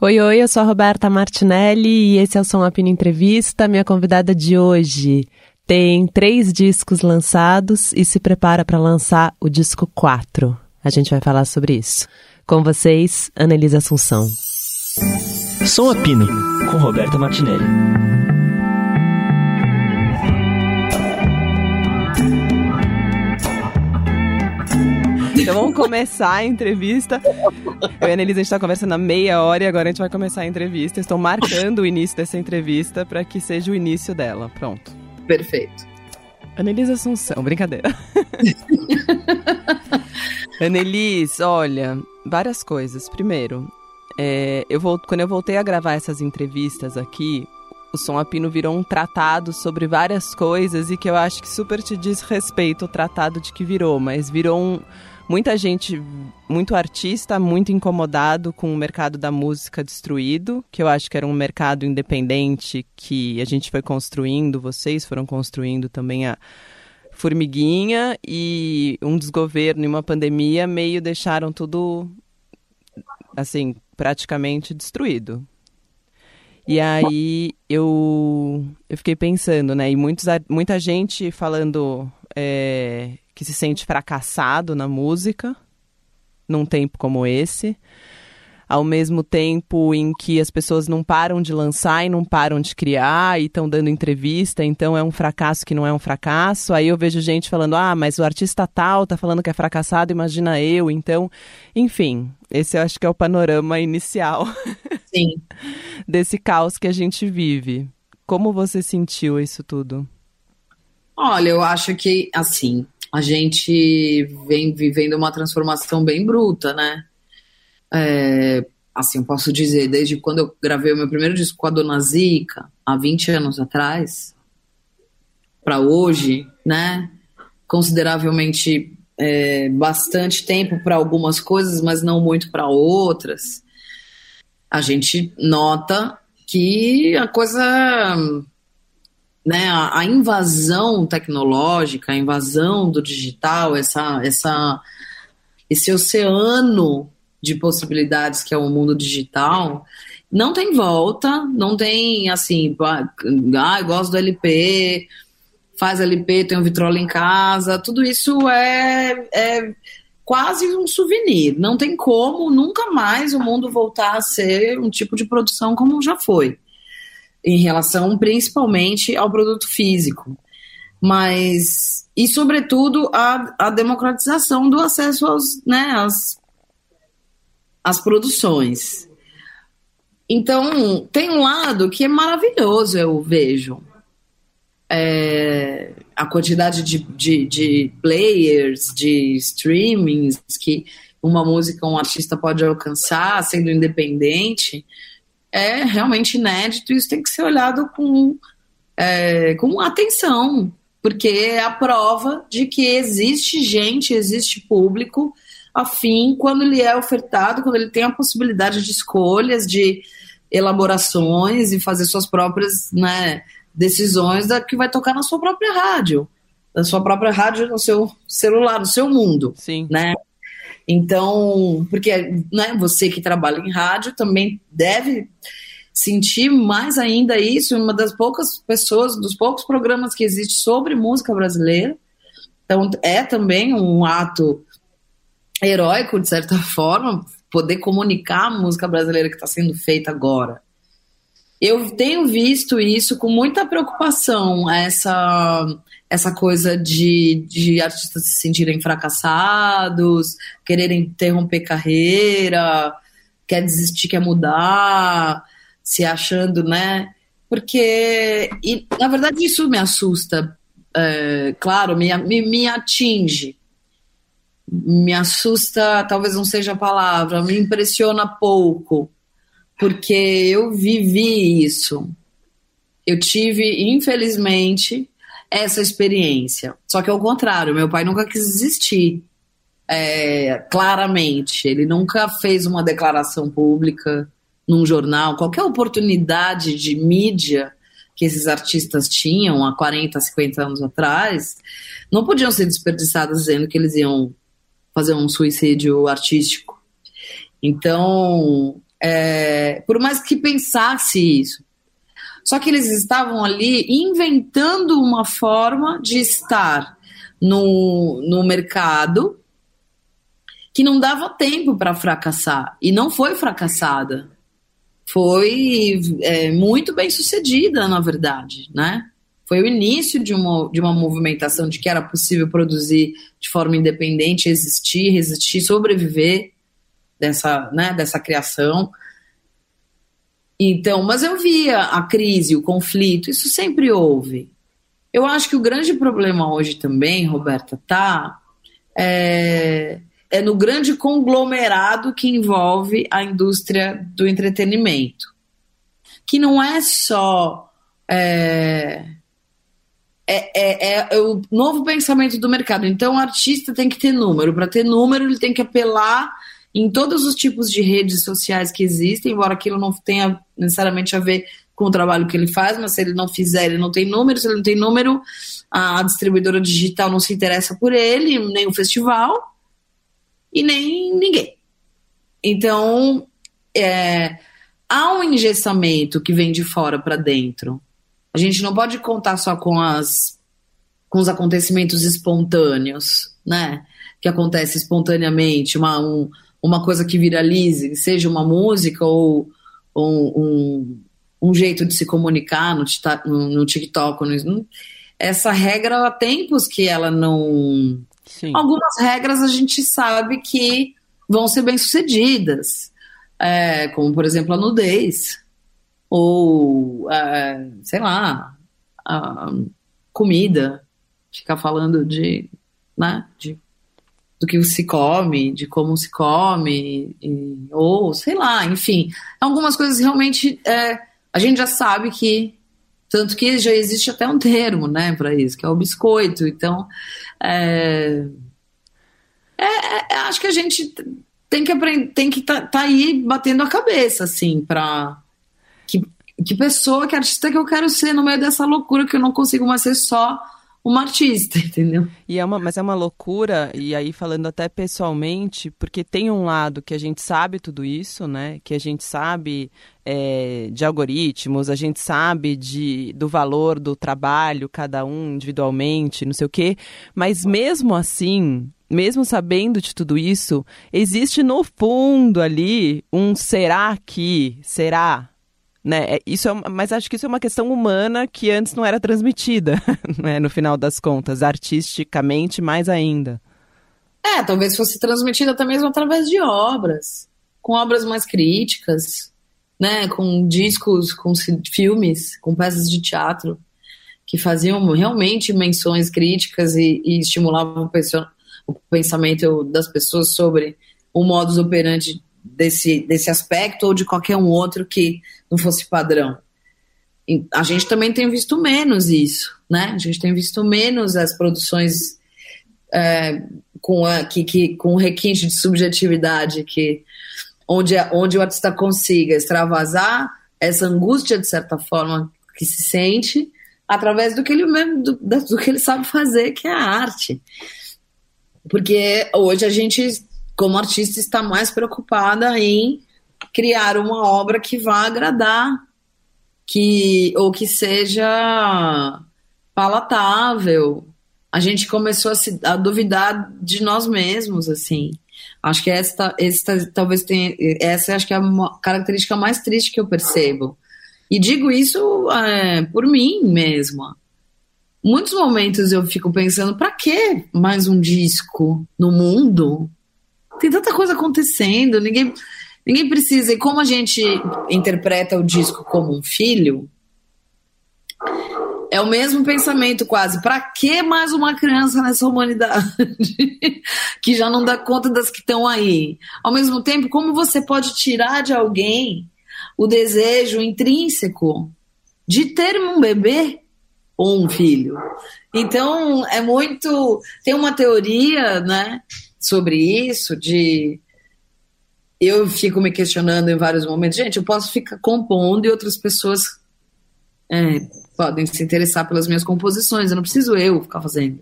Oi, oi, eu sou a Roberta Martinelli e esse é o Som Apino Entrevista. Minha convidada de hoje tem três discos lançados e se prepara para lançar o disco 4. A gente vai falar sobre isso. Com vocês, Annelise Assunção. Som Apino, com Roberta Martinelli. Então vamos começar a entrevista. Eu e a Annelise, a gente está conversando há meia hora e agora a gente vai começar a entrevista. Estou marcando o início dessa entrevista para que seja o início dela. Pronto. Perfeito. Annelise Assunção, brincadeira. Annelise, olha, várias coisas. Primeiro, é, eu vou, quando eu voltei a gravar essas entrevistas aqui, o Som Apino virou um tratado sobre várias coisas e que eu acho que super te diz respeito o tratado de que virou, mas virou um, muita gente, muito artista, muito incomodado com o mercado da música destruído, que eu acho que era um mercado independente que a gente foi construindo, vocês foram construindo também a formiguinha e um desgoverno e uma pandemia meio deixaram tudo assim, praticamente destruído. E aí eu, eu fiquei pensando, né? E muitos, muita gente falando é, que se sente fracassado na música num tempo como esse ao mesmo tempo em que as pessoas não param de lançar e não param de criar e estão dando entrevista, então é um fracasso que não é um fracasso. Aí eu vejo gente falando: "Ah, mas o artista tal tá falando que é fracassado, imagina eu". Então, enfim, esse eu acho que é o panorama inicial. Sim. desse caos que a gente vive. Como você sentiu isso tudo? Olha, eu acho que assim, a gente vem vivendo uma transformação bem bruta, né? é, assim, eu posso dizer, desde quando eu gravei o meu primeiro disco com a Dona Zica, há 20 anos atrás, para hoje, né? Consideravelmente é, bastante tempo para algumas coisas, mas não muito para outras. A gente nota que a coisa, né, a, a, invasão tecnológica, a invasão do digital, essa, essa, esse oceano de possibilidades que é o mundo digital, não tem volta, não tem assim, ah, eu gosto do LP, faz LP, tem um vitrola em casa, tudo isso é, é quase um souvenir. Não tem como nunca mais o mundo voltar a ser um tipo de produção como já foi, em relação principalmente ao produto físico. Mas, e sobretudo, a, a democratização do acesso aos, né, às as produções. Então, tem um lado que é maravilhoso, eu vejo. É, a quantidade de, de, de, players, de streamings que uma música, um artista pode alcançar sendo independente, é realmente inédito. Isso tem que ser olhado com, é, com atenção, porque é a prova de que existe gente, existe público afim quando ele é ofertado, quando ele tem a possibilidade de escolhas, de elaborações e fazer suas próprias né, decisões da que vai tocar na sua própria rádio, na sua própria rádio, no seu celular, no seu mundo, Sim. né? Então, porque né, você que trabalha em rádio também deve sentir mais ainda isso, uma das poucas pessoas, dos poucos programas que existe sobre música brasileira. Então, é também um ato heróico, de certa forma, poder comunicar a música brasileira que está sendo feita agora. Eu tenho visto isso com muita preocupação, essa, essa coisa de, de artistas se sentirem fracassados, quererem interromper carreira, quer desistir, quer mudar, se achando, né? Porque, e, na verdade, isso me assusta, é, claro, me, me, me atinge, me assusta, talvez não seja a palavra, me impressiona pouco, porque eu vivi isso. Eu tive, infelizmente, essa experiência. Só que ao contrário, meu pai nunca quis existir. É, claramente, ele nunca fez uma declaração pública num jornal, qualquer oportunidade de mídia que esses artistas tinham há 40, 50 anos atrás, não podiam ser desperdiçadas dizendo que eles iam fazer um suicídio artístico. Então, É, por mais que pensasse isso. Só que eles estavam ali inventando uma forma de estar no, no mercado que não dava tempo para fracassar. E não foi fracassada. Foi é, muito bem sucedida, na verdade, né? Foi o início de uma, de uma movimentação de que era possível produzir de forma independente, existir, resistir, sobreviver dessa, né, dessa criação. Então, mas eu via a crise, o conflito, isso sempre houve. Eu acho que o grande problema hoje também, Roberta, tá é, é no grande conglomerado que envolve a indústria do entretenimento, que não é só é, é, é, é, o novo pensamento do mercado. Então, o artista tem que ter número. Para ter número, ele tem que apelar em todos os tipos de redes sociais que existem, embora aquilo não tenha necessariamente a ver com o trabalho que ele faz, mas se ele não fizer, ele não tem número, se ele não tem número, a distribuidora digital não se interessa por ele, nem o festival e nem ninguém. Então, é, há um engessamento que vem de fora para dentro. A gente não pode contar só com as com os acontecimentos espontâneos, né? Que acontece espontaneamente, uma, um, uma coisa que viralize, seja uma música ou, ou um, um jeito de se comunicar no, no, no TikTok. No, essa regra há tempos que ela não. Sim. Algumas regras a gente sabe que vão ser bem sucedidas, é, como por exemplo a nudez, ou é, sei lá, a comida, ficar falando de, né, de do que se come, de como se come, e, ou sei lá, enfim, algumas coisas realmente é, a gente já sabe que tanto que já existe até um termo, né, para isso, que é o biscoito. Então, é, é, é, acho que a gente tem que aprender, tem que tá, tá aí batendo a cabeça, assim, para que, que pessoa, que artista que eu quero ser no meio dessa loucura que eu não consigo mais ser só uma artista, entendeu? E é uma, mas é uma loucura, e aí falando até pessoalmente, porque tem um lado que a gente sabe tudo isso, né? Que a gente sabe é, de algoritmos, a gente sabe de, do valor do trabalho, cada um individualmente, não sei o quê, mas mesmo assim, mesmo sabendo de tudo isso, existe no fundo ali um será que, será, né? É, isso é, mas acho que isso é uma questão humana que antes não era transmitida, né? no final das contas, artisticamente mais ainda. É, talvez fosse transmitida até mesmo através de obras, com obras mais críticas, né? Com discos, com filmes, com peças de teatro que faziam realmente menções críticas e, e estimulavam o pensamento das pessoas sobre o modus operandi desse, desse aspecto ou de qualquer um outro que não fosse padrão. A gente também tem visto menos isso, né? A gente tem visto menos as produções é, com, a, que, que, com requinte de subjetividade, que, onde, onde o artista consiga extravasar essa angústia, de certa forma, que se sente, através do que ele mesmo, do, do que ele sabe fazer, que é a arte. Porque hoje a gente como artista, está mais preocupada em criar uma obra que vá agradar, que ou que seja palatável. A gente começou a, se, a duvidar de nós mesmos, assim. Acho que esta, esta talvez tenha, essa acho que é a característica mais triste que eu percebo. E digo isso é, por mim mesma. Muitos momentos eu fico pensando, para que mais um disco no mundo? Tem tanta coisa acontecendo, ninguém, ninguém precisa. E como a gente interpreta o disco como um filho, é o mesmo pensamento quase. Para que mais uma criança nessa humanidade que já não dá conta das que estão aí? Ao mesmo tempo, como você pode tirar de alguém o desejo intrínseco de ter um bebê ou um filho? Então, é muito. Tem uma teoria, né? Sobre isso, de eu fico me questionando em vários momentos, gente, eu posso ficar compondo e outras pessoas é, podem se interessar pelas minhas composições, eu não preciso eu ficar fazendo.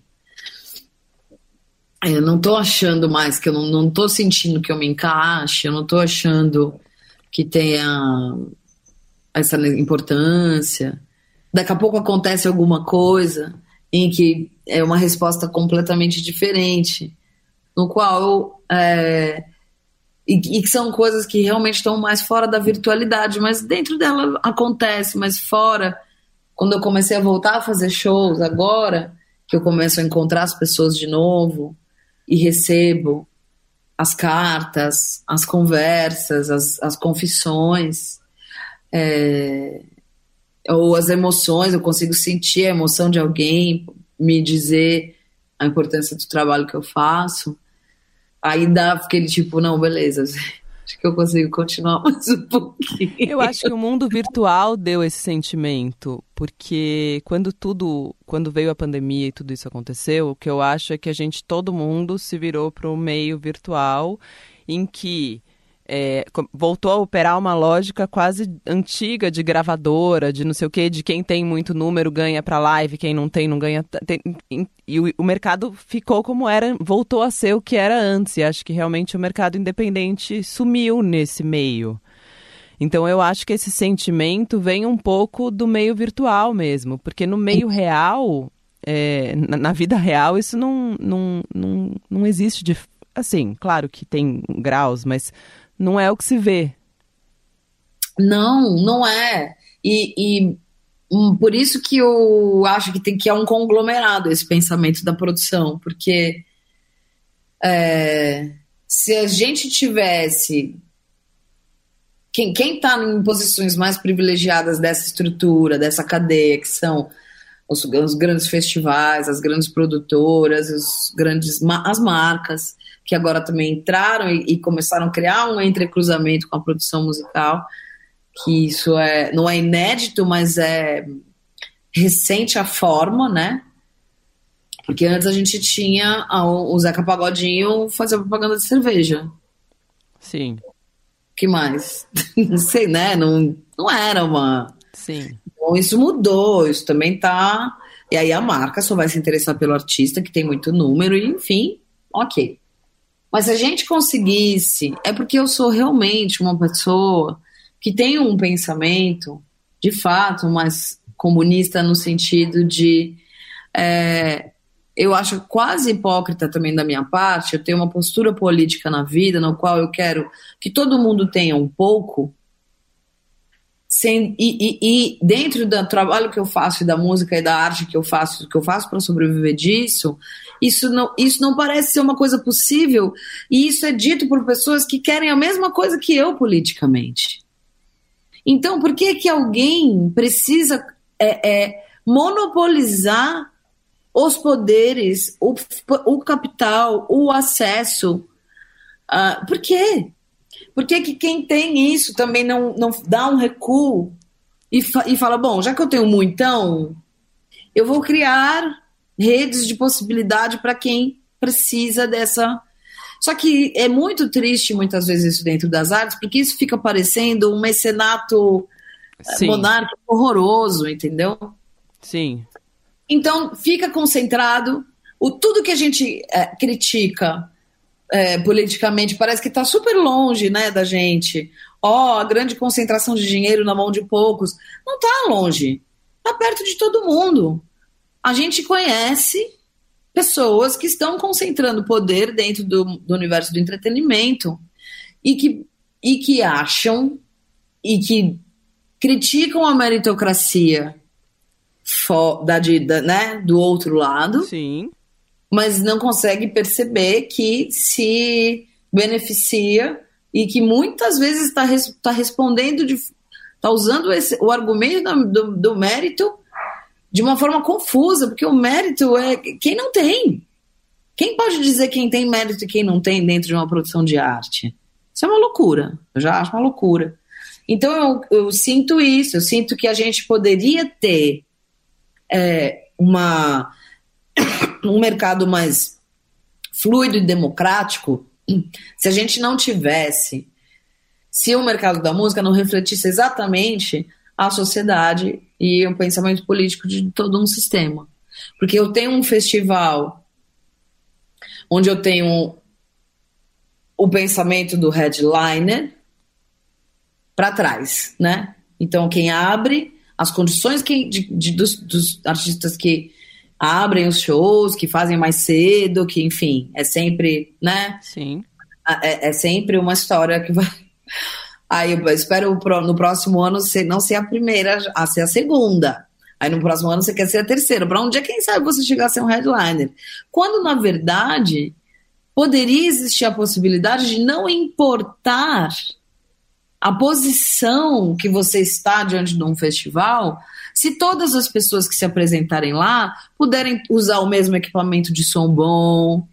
Eu não tô achando mais que eu não, não tô sentindo que eu me encaixe, eu não tô achando que tenha essa importância. Daqui a pouco acontece alguma coisa em que é uma resposta completamente diferente, no qual é, e, que são coisas que realmente estão mais fora da virtualidade, mas dentro dela acontece, mas fora. Quando eu comecei a voltar a fazer shows agora, que eu começo a encontrar as pessoas de novo e recebo as cartas, as conversas, as, as confissões, é, ou as emoções, eu consigo sentir a emoção de alguém, me dizer a importância do trabalho que eu faço. Aí dá aquele tipo, não, beleza, acho que eu consigo continuar mais um pouquinho. Eu acho que o mundo virtual deu esse sentimento, porque quando tudo, quando veio a pandemia e tudo isso aconteceu, o que eu acho é que a gente, todo mundo se virou para o meio virtual, em que é, voltou a operar uma lógica quase antiga de gravadora, de não sei o que, de quem tem muito número ganha para live, quem não tem não ganha. Tem, e o, o, mercado ficou como era, voltou a ser o que era antes. E acho que realmente o mercado independente sumiu nesse meio. Então eu acho que esse sentimento vem um pouco do meio virtual mesmo, porque no meio real, é, na, na, vida real, isso não, não, não, não existe de. Assim, claro que tem graus, mas não é o que se vê. Não, não é. E, e um, por isso que eu acho que tem que é um conglomerado esse pensamento da produção, porque é, se a gente tivesse quem está em posições mais privilegiadas dessa estrutura, dessa cadeia, que são os, os grandes festivais, as grandes produtoras, os grandes as marcas, que agora também entraram e, e começaram a criar um entrecruzamento com a produção musical, que isso é não é inédito, mas é recente a forma, né? Porque antes a gente tinha o Zeca Pagodinho fazer propaganda de cerveja. Sim. que mais? não sei, né? Não, não era uma. Sim. Então isso mudou, isso também tá. E aí a marca só vai se interessar pelo artista que tem muito número, e enfim, ok. Mas se a gente conseguisse, é porque eu sou realmente uma pessoa que tem um pensamento, de fato, mais comunista no sentido de. É, eu acho quase hipócrita também da minha parte, eu tenho uma postura política na vida no qual eu quero que todo mundo tenha um pouco, sem, e, e, e, dentro do trabalho que eu faço e da música e da arte que eu faço, que eu faço para sobreviver disso, isso não, isso não parece ser uma coisa possível. E isso é dito por pessoas que querem a mesma coisa que eu politicamente. Então, por que que alguém precisa é, é, monopolizar os poderes, o, o capital, o acesso? Uh, por quê? Por que, que quem tem isso também não, não dá um recuo e, fa e fala: bom, já que eu tenho muito, então eu vou criar redes de possibilidade para quem precisa dessa. Só que é muito triste muitas vezes isso dentro das artes, porque isso fica parecendo um mecenato eh, Sim. monárquico horroroso, entendeu? Sim. Então fica concentrado o tudo que a gente é, critica é, politicamente parece que está super longe né, da gente. Ó, oh, a grande concentração de dinheiro na mão de poucos. Não está longe. Está perto de todo mundo. A gente conhece pessoas que estão concentrando poder dentro do, do universo do entretenimento e que, e que acham e que criticam a meritocracia da, da, né, do outro lado. Sim mas não consegue perceber que se beneficia e que muitas vezes está tá respondendo, está usando esse, o argumento do, do, mérito de uma forma confusa, porque o mérito é quem não tem. Quem pode dizer quem tem mérito e quem não tem dentro de uma produção de arte? Isso é uma loucura. Eu já acho uma loucura. Então eu, eu sinto isso, eu sinto que a gente poderia ter é, uma um mercado mais fluido e democrático, se a gente não tivesse, se o mercado da música não refletisse exatamente a sociedade e o pensamento político de todo um sistema. Porque eu tenho um festival onde eu tenho o pensamento do headliner, para trás, né? Então, quem abre, as condições que, de, de dos, dos, artistas que abrem os shows, que fazem mais cedo, que, enfim, é sempre, né? Sim. É, é sempre uma história que vai. Aí eu espero no próximo ano ser, não ser a primeira, a ser a segunda. Aí no próximo ano você quer ser a terceira. Para um dia, quem sabe você chegar a ser um headliner. Quando, na verdade, poderia existir a possibilidade de não importar a posição que você está diante de um festival, se todas as pessoas que se apresentarem lá puderem usar o mesmo equipamento de som bom,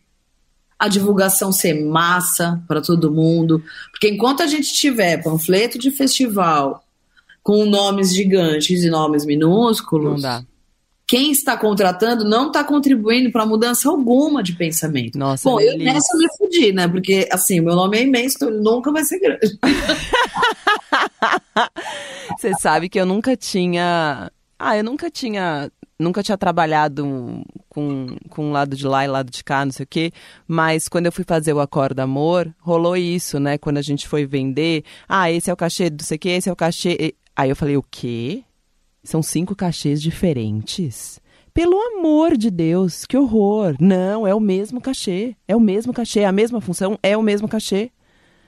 a divulgação ser massa para todo mundo, porque enquanto a gente tiver panfleto de festival com nomes gigantes e nomes minúsculos, não dá quem está contratando não está contribuindo para mudança alguma de pensamento. Nossa, Bom, eu nessa me fudi, né? Porque, assim, meu nome é imenso, então ele nunca vai ser grande. Você sabe que eu nunca tinha. Ah, eu nunca tinha. Nunca tinha trabalhado com, com um lado de lá e lado de cá, não sei o quê. Mas quando eu fui fazer o Acorda Amor, rolou isso, né? Quando a gente foi vender. Ah, esse é o cachê do sei o quê, esse é o cachê. Aí eu falei, o quê? São cinco cachês diferentes? Pelo amor de Deus, que horror! Não, é o mesmo cachê. É o mesmo cachê, é a mesma função, é o mesmo cachê.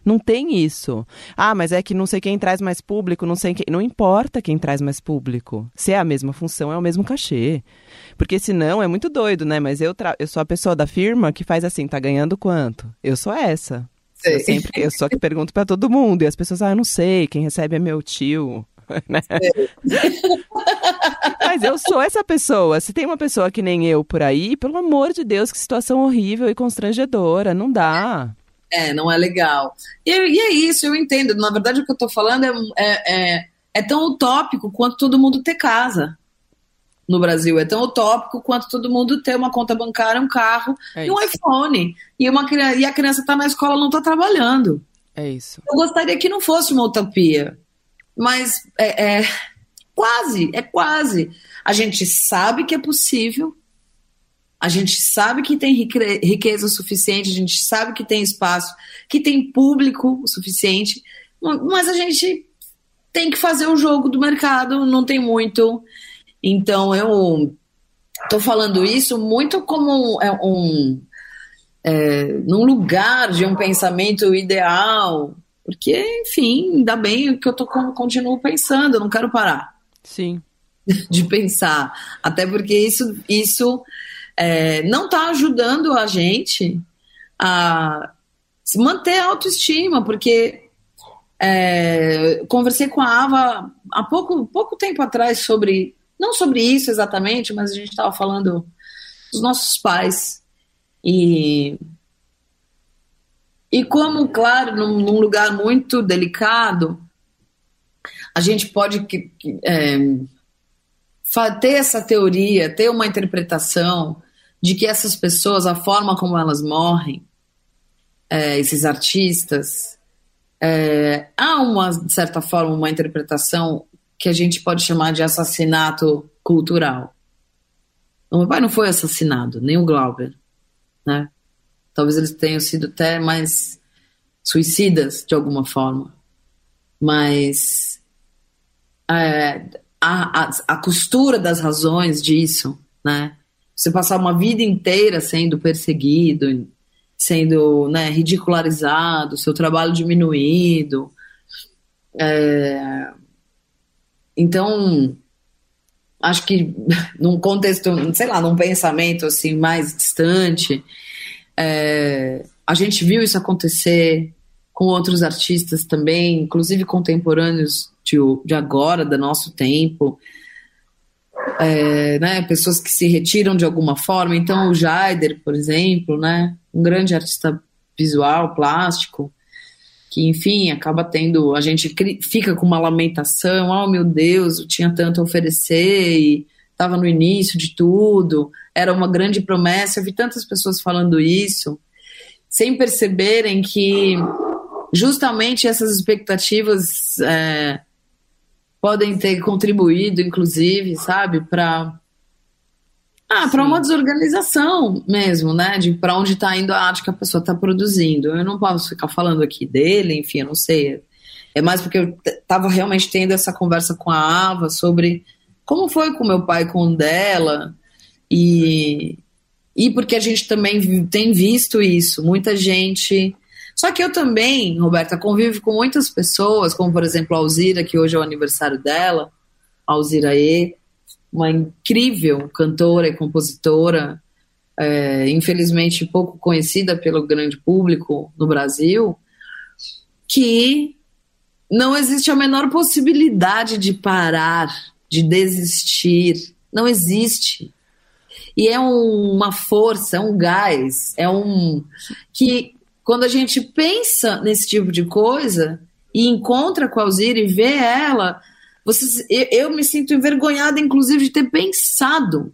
Não tem isso. Ah, mas é que não sei quem traz mais público, não sei quem. Não importa quem traz mais público. Se é a mesma função, é o mesmo cachê. Porque senão é muito doido, né? Mas eu, tra... eu sou a pessoa da firma que faz assim, tá ganhando quanto? Eu sou essa. Eu sempre eu a que pergunto para todo mundo. E as pessoas, ah, eu não sei, quem recebe é meu tio. né? Mas eu sou essa pessoa. Se tem uma pessoa que nem eu por aí, pelo amor de Deus, que situação horrível e constrangedora. Não dá. É, não é legal. E, e é isso, eu entendo. Na verdade, o que eu tô falando é, é, é, é tão utópico quanto todo mundo ter casa no Brasil. É tão utópico quanto todo mundo ter uma conta bancária, um carro é e um iPhone. E, uma, e a criança está na escola não está trabalhando. É isso. Eu gostaria que não fosse uma utopia mas é, é quase, é quase. A gente sabe que é possível, a gente sabe que tem riqueza suficiente, a gente sabe que tem espaço, que tem público suficiente, mas a gente tem que fazer o jogo do mercado, não tem muito. Então eu estou falando isso muito como um, é, um é, num lugar de um pensamento ideal, porque, enfim, ainda bem que eu tô, continuo pensando, eu não quero parar. Sim. De pensar. Até porque isso, isso é, não está ajudando a gente a se manter a autoestima, porque é, conversei com a Ava há pouco, pouco tempo atrás sobre, não sobre isso exatamente, mas a gente estava falando dos nossos pais. E e como, claro, num, num lugar muito delicado, a gente pode é, ter essa teoria, ter uma interpretação de que essas pessoas, a forma como elas morrem, é, esses artistas, é, há uma, de certa forma, uma interpretação que a gente pode chamar de assassinato cultural. O meu pai não foi assassinado, nem o Glauber, né? Talvez eles tenham sido até mais suicidas de alguma forma. Mas é, a, a, a costura das razões disso, né? Você passar uma vida inteira sendo perseguido, sendo né, ridicularizado, seu trabalho diminuído. É... Então, acho que num contexto, sei lá, num pensamento assim mais distante, é, a gente viu isso acontecer com outros artistas também, inclusive contemporâneos de, de agora, do nosso tempo. É, né, pessoas que se retiram de alguma forma. Então, o Jaider, por exemplo, né, um grande artista visual, plástico, que, enfim, acaba tendo. A gente fica com uma lamentação: oh meu Deus, eu tinha tanto a oferecer e estava no início de tudo, era uma grande promessa. Eu vi tantas pessoas falando isso, sem perceberem que justamente essas expectativas é, podem ter contribuído, inclusive, sabe, para ah, para uma desorganização mesmo, né? De para onde está indo a arte que a pessoa está produzindo. Eu não posso ficar falando aqui dele, enfim, eu não sei. É mais porque eu estava realmente tendo essa conversa com a Ava sobre como foi com meu pai com o dela e e porque a gente também tem visto isso, muita gente. Só que eu também, Roberta, convivo com muitas pessoas, como por exemplo a Alzira, que hoje é o aniversário dela, Alzira E, uma incrível cantora e compositora, é, infelizmente pouco conhecida pelo grande público no Brasil, que não existe a menor possibilidade de parar, de desistir. Não existe. E é um, uma força, é um gás, é um. que quando a gente pensa nesse tipo de coisa e encontra com a Alzira e vê ela, você, eu, eu me sinto envergonhada, inclusive, de ter pensado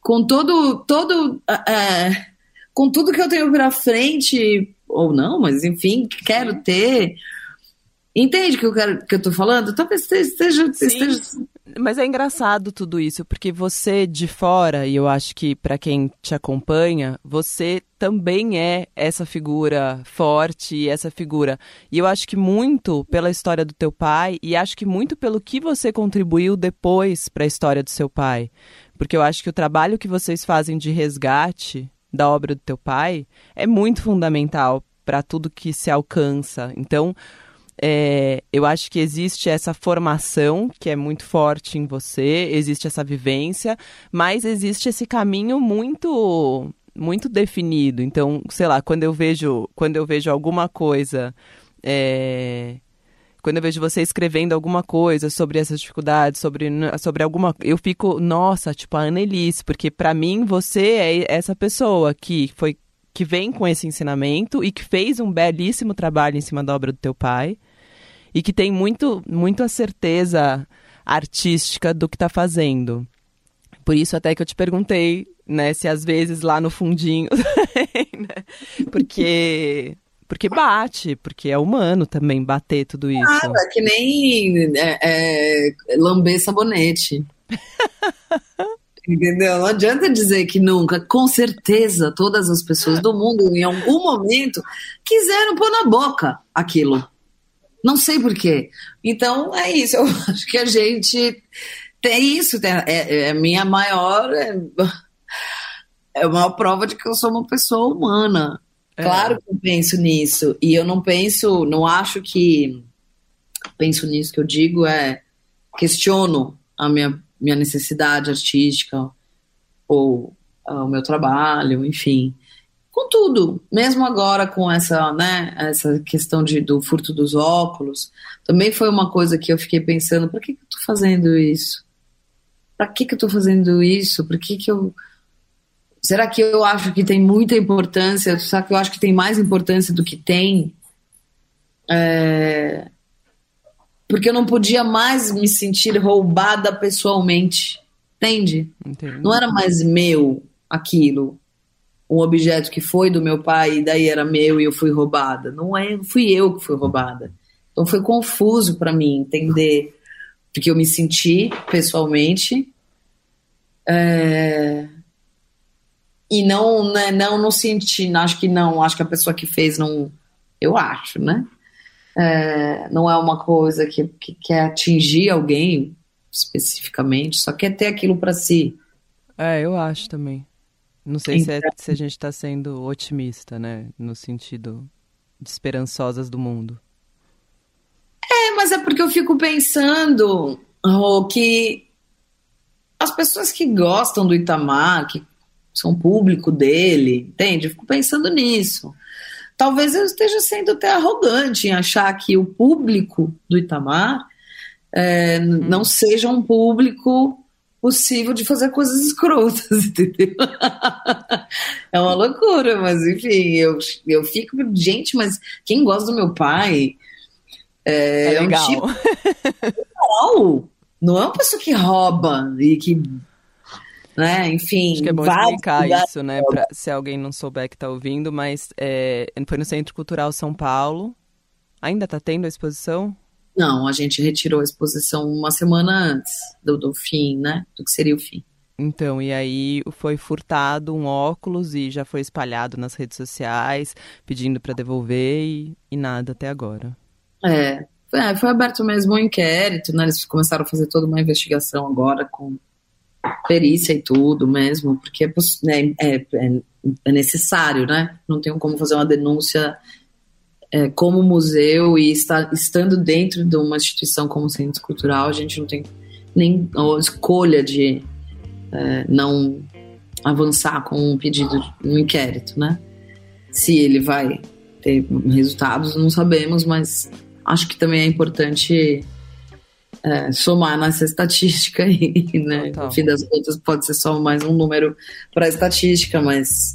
com todo. todo é, com tudo que eu tenho pela frente, ou não, mas enfim, quero ter. Entende que eu quero que eu tô falando? Talvez esteja, esteja, mas é engraçado tudo isso, porque você de fora, e eu acho que para quem te acompanha, você também é essa figura forte essa figura. E eu acho que muito pela história do teu pai e acho que muito pelo que você contribuiu depois para a história do seu pai. Porque eu acho que o trabalho que vocês fazem de resgate da obra do teu pai é muito fundamental para tudo que se alcança. Então, é, eu acho que existe essa formação que é muito forte em você, existe essa vivência, mas existe esse caminho muito muito definido. Então, sei lá, quando eu vejo quando eu vejo alguma coisa é, quando eu vejo você escrevendo alguma coisa sobre essas dificuldades, sobre, sobre alguma. Eu fico, nossa, tipo a Annelise, porque para mim você é essa pessoa que foi que vem com esse ensinamento e que fez um belíssimo trabalho em cima da obra do teu pai e que tem muito, muito a certeza artística do que está fazendo. Por isso até que eu te perguntei, né, se às vezes lá no fundinho, né? porque porque bate, porque é humano também bater tudo isso. Ah, é que nem é, é, lamber sabonete. Entendeu? Não adianta dizer que nunca. Com certeza, todas as pessoas do mundo, em algum momento, quiseram pôr na boca aquilo. Não sei porquê. Então, é isso. Eu acho que a gente tem isso. Tem, é, é a minha maior. É, é a maior prova de que eu sou uma pessoa humana. É. Claro que eu penso nisso. E eu não penso, não acho que. Penso nisso que eu digo é. Questiono a minha, minha necessidade artística ou o meu trabalho, enfim com tudo, mesmo agora com essa, né, essa questão de, do furto dos óculos, também foi uma coisa que eu fiquei pensando, por que, que eu tô fazendo isso? Para que, que eu tô fazendo isso? Por que, que eu. Será que eu acho que tem muita importância? Será que eu acho que tem mais importância do que tem? É... Porque eu não podia mais me sentir roubada pessoalmente. Entende? Entendi. Não era mais meu aquilo um objeto que foi do meu pai e daí era meu e eu fui roubada. Não é, fui eu que fui roubada. Então foi confuso para mim entender porque eu me senti pessoalmente é, e não, né, não, não senti, acho que não, acho que a pessoa que fez não, eu acho, né? É, não é uma coisa que, que quer atingir alguém especificamente, só quer ter aquilo para si. É, eu acho também. Não sei então... se, é, então se a gente está sendo otimista, né? No sentido de esperançosas do mundo. É, mas é porque eu fico pensando oh, que as pessoas que gostam do Itamar, que são público dele, entende? Eu fico pensando nisso. Talvez eu esteja sendo até arrogante em achar que o público do Itamar é, hum. não seja um público possível de fazer coisas escrotas, entendeu? é uma loucura, mas enfim, eu, eu fico, gente, mas quem gosta do meu pai é, é legal. É um tipo não é uma pessoa que rouba e que né? Enfim, Acho que é bom explicar isso, né? Pra, se alguém não souber que tá ouvindo, mas é, foi no Centro Cultural São Paulo. Ainda tá tendo a exposição? Não, a gente retirou a exposição uma semana antes do, do fim, né? Do que seria o fim. Então, e aí foi furtado um óculos e já foi espalhado nas redes sociais, pedindo para devolver e, e, nada até agora. É, é, foi aberto mesmo um inquérito, né? Eles começaram a fazer toda uma investigação agora com perícia e tudo mesmo, porque é, né, é, é, é necessário, né? Não tem como fazer uma denúncia é, como museu e está, estando dentro de uma instituição como centro cultural, a gente não tem nem a escolha de é, não avançar com um pedido, um inquérito, né? Se ele vai ter resultados, não sabemos, mas acho que também é importante é, somar nessa estatística aí, né? No fim das contas, pode ser só mais um número para a estatística, mas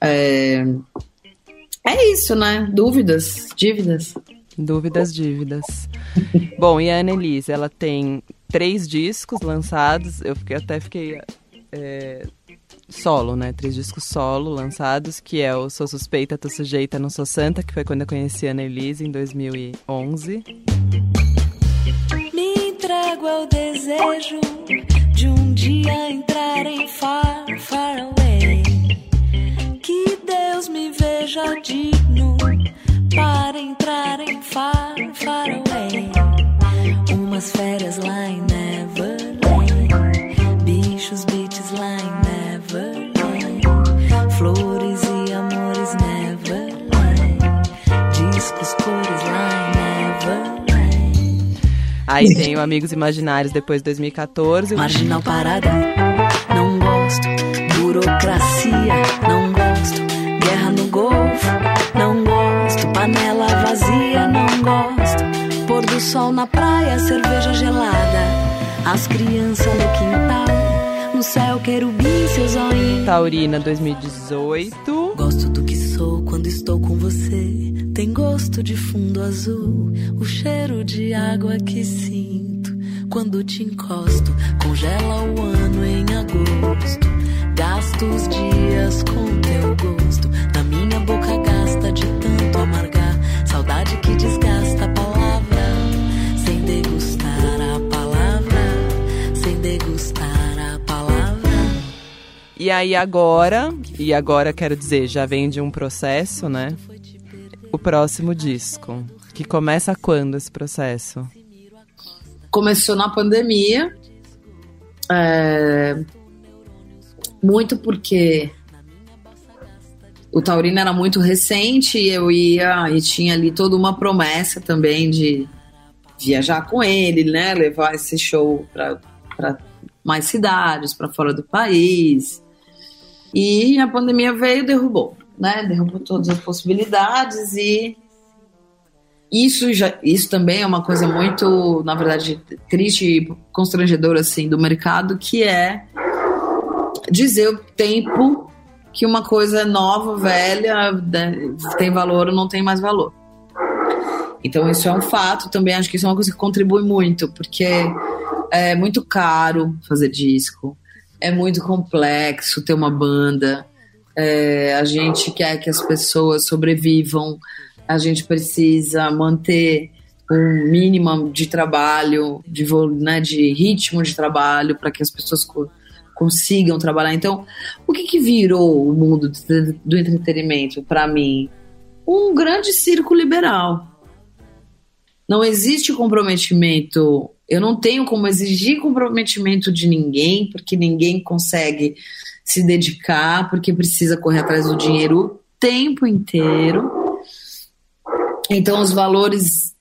é, é isso, né? Dúvidas, dívidas. Dúvidas, dívidas. Bom, e a Annelise, ela tem três discos lançados. Eu fiquei, até fiquei é, solo, né? Três discos solo lançados, que é o Sou Suspeita, Tô Sujeita, Não Sou Santa, que foi quando eu conheci a Annelise em 2011. Entrego ao desejo de um dia entrar em Far, Far Away. Que Deus me veja digno para entrar em Far, Far Away. Umas férias lá em Neverland, bichos, beaches Aí tem o Amigos Imaginários depois de 2014. Marginal parada, não gosto. Burocracia, não gosto. Guerra no Golfo, não gosto. Panela vazia, não gosto. Pôr do sol na praia, cerveja gelada. As crianças no quintal. No céu, querubim, seu zoinho. Taurina 2018. Gosto do que sou quando estou com você. Tem gosto de fundo azul. O cheiro de água que sinto quando te encosto. Congela o ano em agosto. Gasto os dias com teu gosto. Na minha boca gasta de tanto amargar. Saudade que desgasta E aí agora, e agora quero dizer, já vem de um processo, né? O próximo disco. Que começa quando esse processo? Começou na pandemia. É, muito porque o Taurino era muito recente e eu ia e tinha ali toda uma promessa também de viajar com ele, né? Levar esse show para mais cidades, para fora do país. E a pandemia veio derrubou, né? Derrubou todas as possibilidades e isso já isso também é uma coisa muito, na verdade, triste e constrangedora assim do mercado, que é dizer o tempo que uma coisa nova, velha, né, tem valor ou não tem mais valor. Então isso é um fato, também acho que isso é uma coisa que contribui muito, porque é muito caro fazer disco, é muito complexo ter uma banda, é, a gente quer que as pessoas sobrevivam, a gente precisa manter um mínimo de trabalho, de, né, de ritmo de trabalho para que as pessoas consigam trabalhar. Então, o que, que virou o mundo do, do entretenimento para mim? Um grande circo liberal. Não existe comprometimento. Eu não tenho como exigir comprometimento de ninguém, porque ninguém consegue se dedicar, porque precisa correr atrás do dinheiro o tempo inteiro. Então, os valores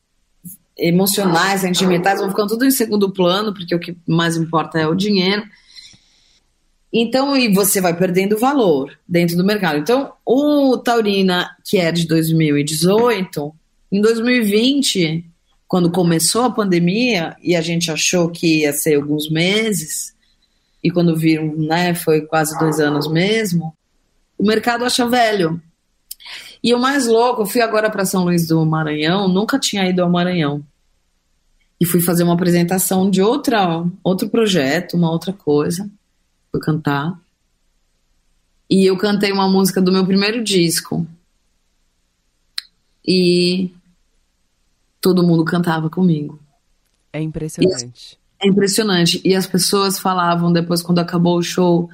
emocionais, sentimentais vão ficando tudo em segundo plano, porque o que mais importa é o dinheiro. Então, e você vai perdendo valor dentro do mercado. Então, o Taurina, que é de 2018, em 2020, quando começou a pandemia e a gente achou que ia ser alguns meses, e quando viram, né, foi quase dois anos mesmo, o mercado acha velho. E o mais louco, eu fui agora para São Luís do Maranhão, nunca tinha ido ao Maranhão. E fui fazer uma apresentação de outra, outro projeto, uma outra coisa. Fui cantar. E eu cantei uma música do meu primeiro disco. E todo mundo cantava comigo. É impressionante. É impressionante. E as pessoas falavam depois, quando acabou o show,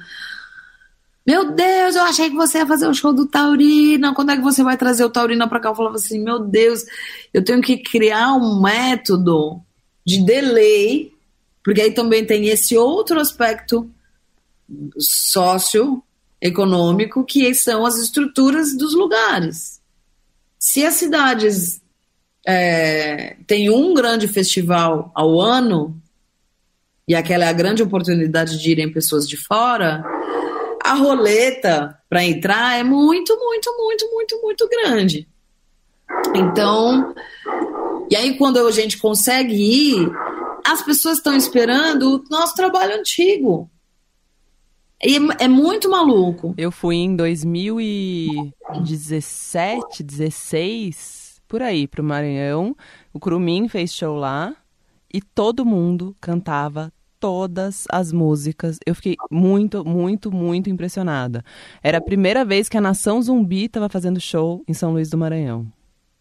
Meu Deus, eu achei que você ia fazer o show do Taurina. Quando é que você vai trazer o Taurina pra cá? Eu falava assim, meu Deus, eu tenho que criar um método de delay, porque aí também tem esse outro aspecto socioeconômico, que são as estruturas dos lugares. Se as cidades é, têm um grande festival ao ano, e aquela é a grande oportunidade de irem pessoas de fora, a roleta para entrar é muito, muito, muito, muito, muito grande. Então, e aí quando a gente consegue ir, as pessoas estão esperando o nosso trabalho antigo. E é, é muito maluco. Eu fui em 2017, 16, por aí, pro Maranhão. O Crumim fez show lá e todo mundo cantava todas as músicas. Eu fiquei muito, muito, muito impressionada. Era a primeira vez que a Nação Zumbi estava fazendo show em São Luís do Maranhão.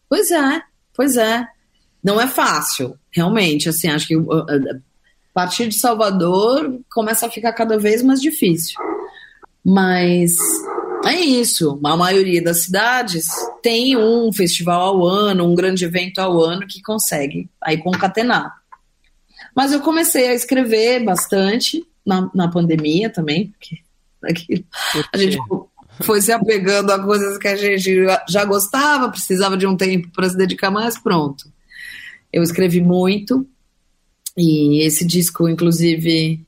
Pois é, pois é. Não é fácil, realmente. Assim, acho que uh, uh, a partir de Salvador começa a ficar cada vez mais difícil. Mas é isso. A maioria das cidades tem um festival ao ano, um grande evento ao ano que consegue aí concatenar. Mas eu comecei a escrever bastante na, na pandemia também, porque a gente foi se apegando a coisas que a gente já gostava, precisava de um tempo para se dedicar mais, pronto. Eu escrevi muito, e esse disco, inclusive,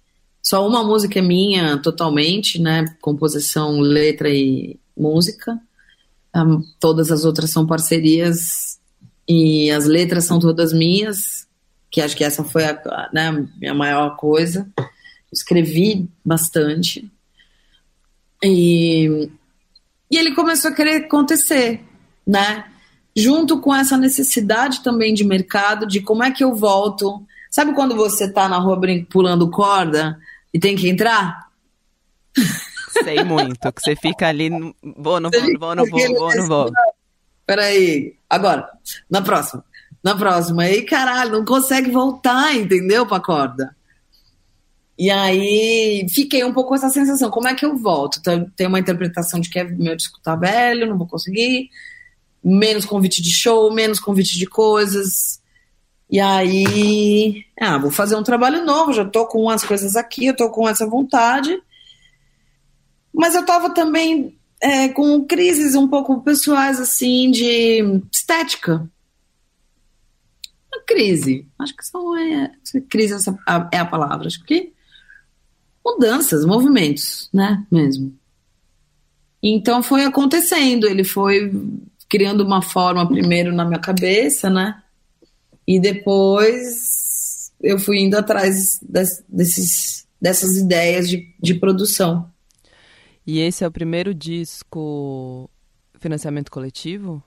só uma música é minha totalmente, né? Composição, letra e música. Um, todas as outras são parcerias e as letras são todas minhas que acho que essa foi a né, minha maior coisa. Escrevi bastante. E, e ele começou a querer acontecer, né? Junto com essa necessidade também de mercado, de como é que eu volto. Sabe quando você tá na rua pulando corda e tem que entrar? Sei muito, que você fica ali, vou, não vou, vou, não vou, vou, não vou. Peraí, agora, na próxima na próxima. E caralho, não consegue voltar, entendeu, pra corda. E aí fiquei um pouco com essa sensação, como é que eu volto? Então, tem uma interpretação de que é, meu disco tá velho, não vou conseguir. Menos convite de show, menos convite de coisas. E aí, ah, vou fazer um trabalho novo, já tô com as coisas aqui, eu tô com essa vontade. Mas eu tava também é, com crises um pouco pessoais, assim, de estética crise. Acho que só é. Crise é a palavra. Acho que mudanças, movimentos, né? Mesmo. Então foi acontecendo. Ele foi criando uma forma primeiro na minha cabeça, né? E depois eu fui indo atrás des, desses, dessas ideias de, de produção. E esse é o primeiro disco financiamento coletivo?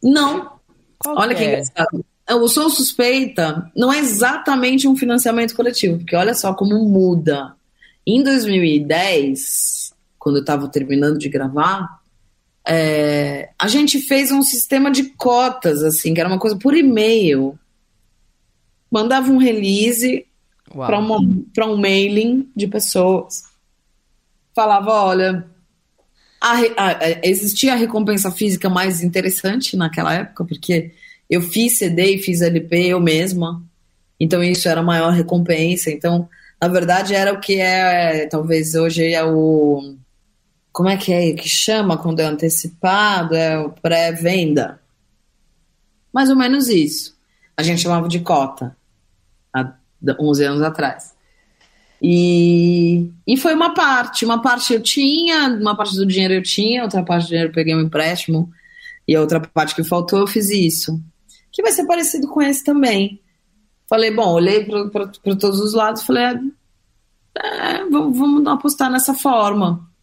Não, qual olha que, é? engraçado. O Som Suspeita não é exatamente um financiamento coletivo, porque olha só como muda. Em 2010, quando eu estava terminando de gravar, é, a gente fez um sistema de cotas, assim, que era uma coisa por e-mail. Mandava um release para um mailing de pessoas. Falava, olha, a, a, existia a recompensa física mais interessante naquela época, porque eu fiz CD e fiz LP eu mesma, então isso era a maior recompensa. Então, na verdade, era o que é, talvez hoje é o. Como é que é que chama quando é antecipado? É o pré-venda. Mais ou menos isso. A gente chamava de cota, há 11 anos atrás. E, e foi uma parte. Uma parte eu tinha, uma parte do dinheiro eu tinha, outra parte do dinheiro eu peguei um empréstimo, e a outra parte que faltou eu fiz isso. Que vai ser parecido com esse também. Falei, bom, olhei para todos os lados falei, é, vamos, vamos apostar nessa forma.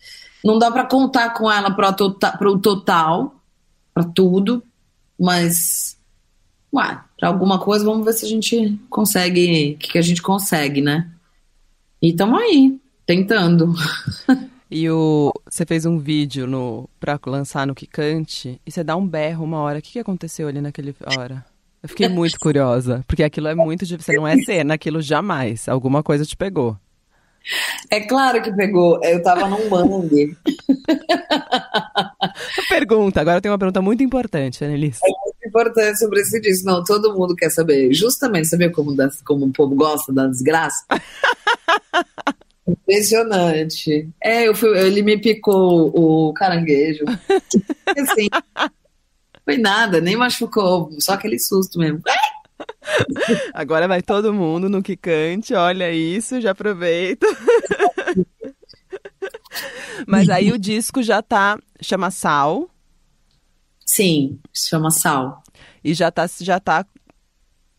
Não dá para contar com ela para tota, o total, para tudo, mas para alguma coisa, vamos ver se a gente consegue, o que, que a gente consegue, né? E estamos aí, tentando. E o, você fez um vídeo no para lançar no Kikante e você dá um berro uma hora. O que, que aconteceu ali naquele hora? Eu fiquei muito curiosa, porque aquilo é muito você não é cena, aquilo jamais. Alguma coisa te pegou. É claro que pegou. Eu tava num mangue. Pergunta, agora tem uma pergunta muito importante, Annelise. É muito importante sobre esse disco. Não, todo mundo quer saber. Justamente saber como, como o povo gosta da desgraça. Impressionante. É, eu fui, ele me picou o caranguejo. assim, foi nada, nem machucou, só aquele susto mesmo. Agora vai todo mundo no que cante, olha isso, já aproveita. Mas aí o disco já tá, chama Sal. Sim, chama Sal. E já tá, já tá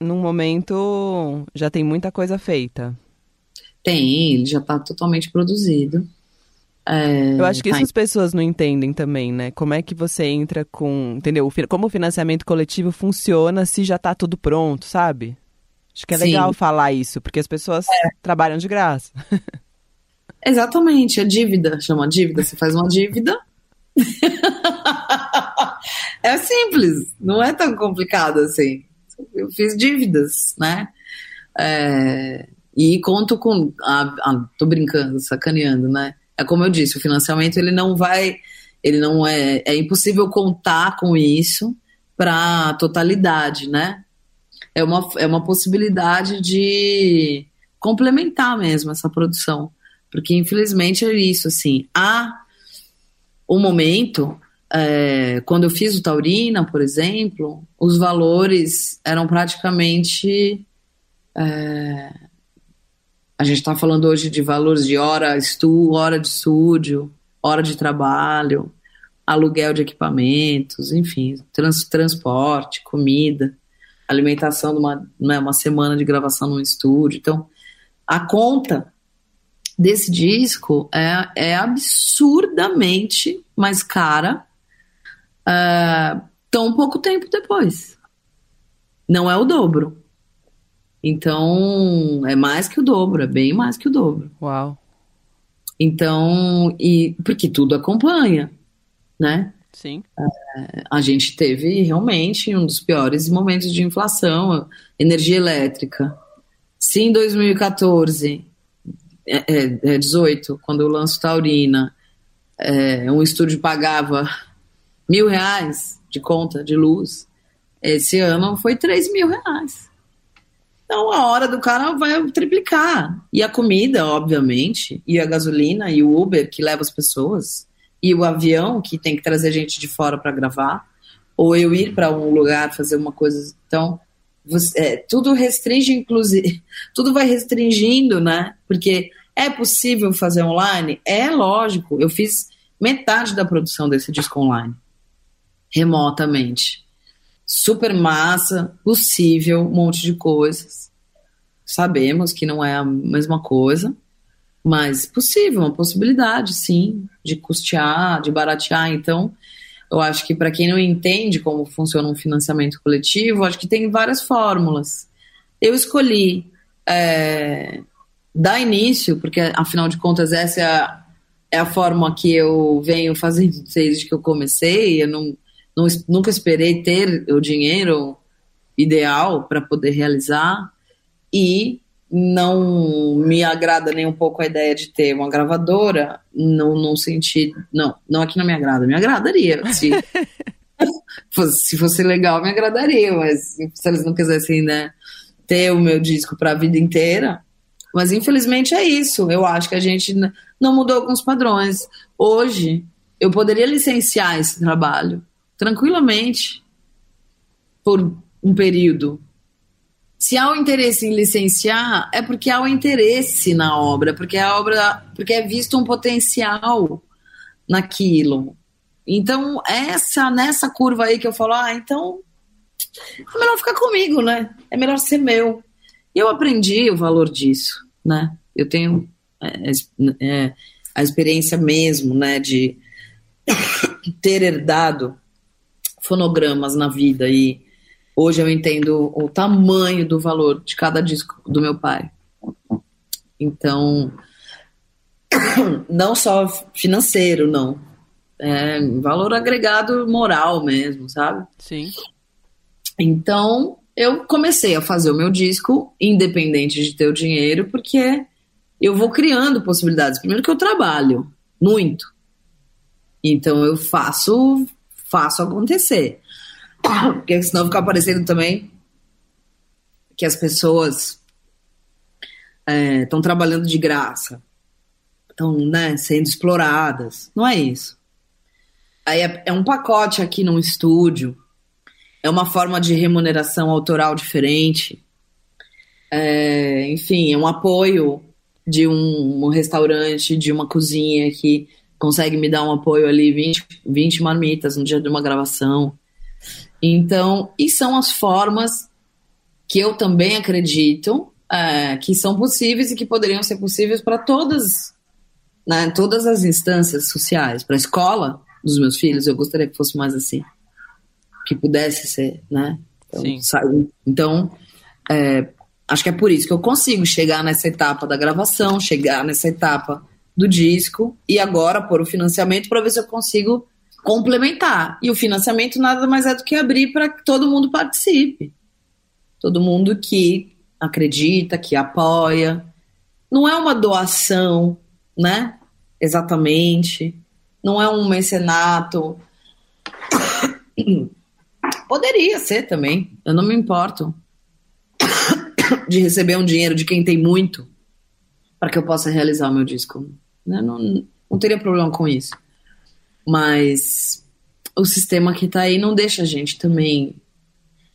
num momento, já tem muita coisa feita. Tem, ele já tá totalmente produzido. É, eu acho que tá isso as pessoas não entendem também, né? Como é que você entra com. Entendeu? Como o financiamento coletivo funciona se já tá tudo pronto, sabe? Acho que é Sim. legal falar isso, porque as pessoas É. trabalham de graça. Exatamente, é dívida, chama dívida. Você faz uma dívida. é simples, não é tão complicado assim. Eu fiz dívidas, né? É, e conto com. Ah, ah, tô brincando, sacaneando, né? É como eu disse, o financiamento ele não vai. Ele não é. É impossível contar com isso para totalidade, né? É uma, é uma possibilidade de complementar mesmo essa produção. Porque, infelizmente, é isso, assim. Há um momento, é, quando eu fiz o Taurina, por exemplo, os valores eram praticamente. é, a gente está falando hoje de valores de hora, estu, hora de estúdio, hora de trabalho, aluguel de equipamentos, enfim, trans, transporte, comida, alimentação de uma, né, uma semana de gravação num estúdio. Então, a conta desse disco é, é absurdamente mais cara é, tão pouco tempo depois. Não é o dobro. Então, é mais que o dobro, é bem mais que o dobro. Uau. Então, e porque tudo acompanha, né? Sim. A gente teve realmente um dos piores momentos de inflação, energia elétrica. Se em 2014, é, é, é 18, quando eu lanço Taurina, é, um estúdio pagava mil reais de conta de luz, esse ano foi três mil reais. Então a hora do cara vai triplicar. E a comida, obviamente, e a gasolina, e o Uber que leva as pessoas, e o avião que tem que trazer gente de fora para gravar, ou eu ir para um lugar fazer uma coisa. Então, você, é, tudo restringe, inclusive, tudo vai restringindo, né? Porque é possível fazer online? É lógico. Eu fiz metade da produção desse disco online, remotamente. Super massa, possível, um monte de coisas. Sabemos que não é a mesma coisa, mas possível, uma possibilidade, sim, de custear, de baratear. Então, eu acho que para quem não entende como funciona um financiamento coletivo, acho que tem várias fórmulas. Eu escolhi é, dar início, porque afinal de contas essa é a, é a forma que eu venho fazendo desde que eu comecei. Eu não, não nunca esperei ter o dinheiro ideal para poder realizar e não me agrada nem um pouco a ideia de ter uma gravadora, não, não senti. Não, não é que não me agrada, me agradaria. Se, fosse, se fosse legal, me agradaria, mas se eles não quisessem né, ter o meu disco para a vida inteira. Mas infelizmente é isso. Eu acho que a gente não mudou alguns padrões. Hoje, eu poderia licenciar esse trabalho tranquilamente por um período se há o interesse em licenciar, é porque há o interesse na obra, porque a obra, porque é visto um potencial naquilo. Então, essa nessa curva aí que eu falo, ah, então é melhor ficar comigo, né? É melhor ser meu. E eu aprendi o valor disso, né? Eu tenho é, é, a experiência mesmo, né, de ter herdado fonogramas na vida e Hoje eu entendo o tamanho do valor de cada disco do meu pai. Então, não só financeiro, não. É valor agregado moral mesmo, sabe? Sim. Então, eu comecei a fazer o meu disco, independente de ter o dinheiro, porque eu vou criando possibilidades. Primeiro que eu trabalho muito. Então eu faço faço acontecer. Porque senão fica parecendo também que as pessoas estão é, trabalhando de graça, estão né, sendo exploradas. Não é isso. Aí é, é um pacote aqui num estúdio, é uma forma de remuneração autoral diferente. É, enfim, é um apoio de um, um, restaurante, de uma cozinha que consegue me dar um apoio ali, 20, 20 marmitas no dia de uma gravação. Então, e são as formas que eu também acredito é, que são possíveis e que poderiam ser possíveis para todas, né, todas as instâncias sociais, para a escola dos meus filhos, eu gostaria que fosse mais assim, que pudesse ser, né? Então, então é, acho que é por isso que eu consigo chegar nessa etapa da gravação, chegar nessa etapa do disco e agora pôr o financiamento para ver se eu consigo complementar. E o financiamento nada mais é do que abrir para que todo mundo participe. Todo mundo que acredita, que apoia. Não é uma doação, né? Exatamente. Não é um mecenato. Poderia ser também. Eu não me importo de receber um dinheiro de quem tem muito para que eu possa realizar o meu disco. Né? Não, não teria problema com isso. Mas o sistema que está aí não deixa a gente também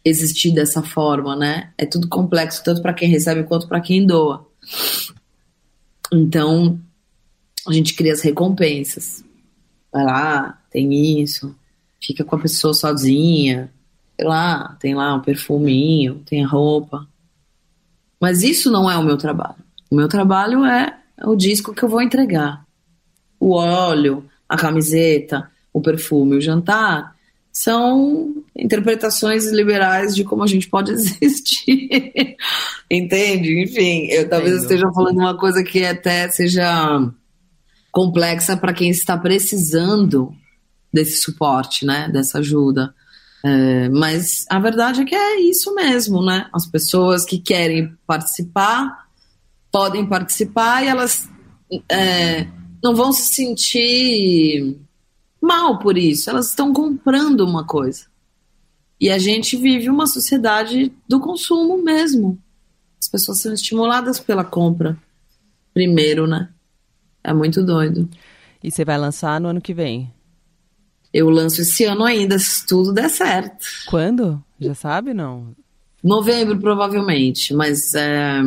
existir dessa forma, né? É tudo complexo, tanto para quem recebe quanto para quem doa. Então, a gente cria as recompensas. Vai lá, tem isso, fica com a pessoa sozinha, sei lá, tem lá um perfuminho, tem a roupa. Mas isso não é o meu trabalho. O meu trabalho é o disco que eu vou entregar. O óleo, a camiseta, o perfume, o jantar são interpretações liberais de como a gente pode existir. Entende? Enfim, eu talvez Entendo. esteja falando uma coisa que até seja complexa para quem está precisando desse suporte, né? Dessa ajuda. É, mas a verdade é que é isso mesmo, né? As pessoas que querem participar podem participar e elas é, não vão se sentir mal por isso. Elas estão comprando uma coisa. E a gente vive uma sociedade do consumo mesmo. As pessoas são estimuladas pela compra. Primeiro, né? É muito doido. E você vai lançar no ano que vem? Eu lanço esse ano ainda, se tudo der certo. Quando? Já sabe, não? Novembro, provavelmente, mas é,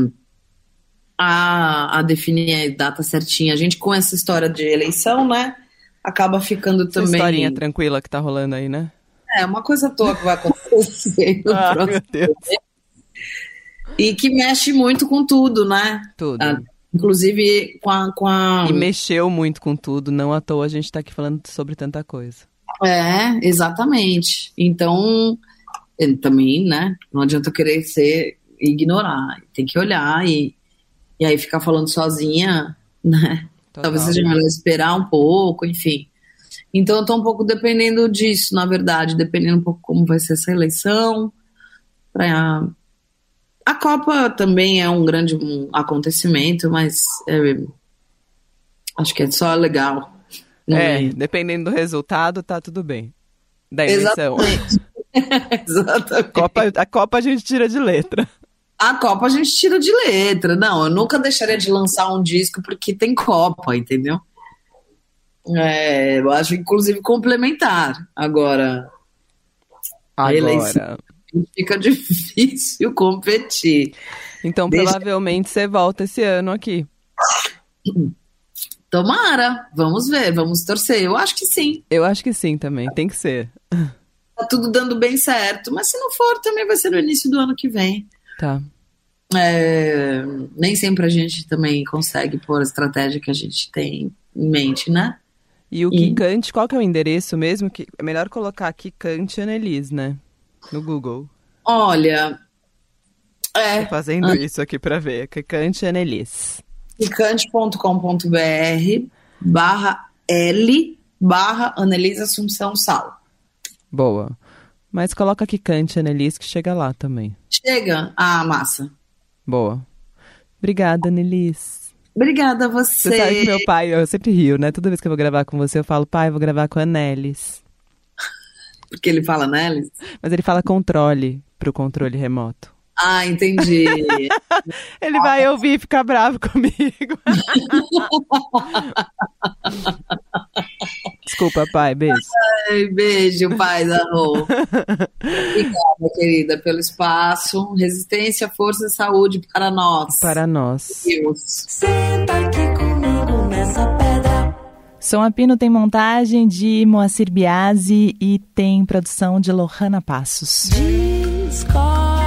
a, a definir a data certinha. A gente, com essa história de eleição, né, acaba ficando essa também... historinha tranquila que tá rolando aí, né? É, uma coisa toa que vai acontecer no ah, próximo meu Deus. E que mexe muito com tudo, né? Tudo. Ah, inclusive com a, com a... E mexeu muito com tudo, não à toa a gente tá aqui falando sobre tanta coisa. É, exatamente. Então, também, né? Não adianta querer ser ignorar, tem que olhar e, e aí ficar falando sozinha, né? Total. Talvez seja melhor esperar um pouco, enfim. Então eu tô um pouco dependendo disso, na verdade, dependendo um pouco como vai ser essa eleição. Pra... A Copa também é um grande acontecimento, mas é... acho que é só legal. É, dependendo do resultado, tá tudo bem. Da eleição. Exatamente. Exatamente. Copa, a Copa a gente tira de letra. A Copa a gente tira de letra. Não, eu nunca deixaria de lançar um disco porque tem Copa, entendeu? É, eu acho, inclusive, complementar. Agora, a eleição fica difícil competir. Então, Deixa... provavelmente, você volta esse ano aqui. Tomara, vamos ver, vamos torcer. Eu acho que sim. Eu acho que sim também, tem que ser. Tá tudo dando bem certo, mas se não for, também vai ser no início do ano que vem. Tá. É, nem sempre a gente também consegue pôr a estratégia que a gente tem em mente, né? E o Kikante, qual que é o endereço mesmo? Que é melhor colocar Kikante Annelise, né? No Google. Olha, é. Tô fazendo ah. isso aqui para ver. Kikante Annelise. Kikante.com.br barra L barra Annelise Assunção Sal. Boa. Mas coloca Kikante Annelise que chega lá também. Chega? Ah, massa. Boa. Obrigada, Annelise. Obrigada a você. Você sabe que meu pai, eu sempre rio, né? Toda vez que eu vou gravar com você, eu falo, pai, vou gravar com a Nelis. Porque ele fala Nelis? Mas ele fala controle pro controle remoto. Ah, entendi. ele vai ouvir e ficar bravo comigo. Desculpa, pai. Beijo. Ai, beijo, pai da Rô. Obrigada, querida, pelo espaço. Resistência, força e saúde para nós. Para nós. Deus. Senta aqui comigo nessa pedra. Som Apino tem montagem de Moacir Biasi e tem produção de Lohana Passos. Discord.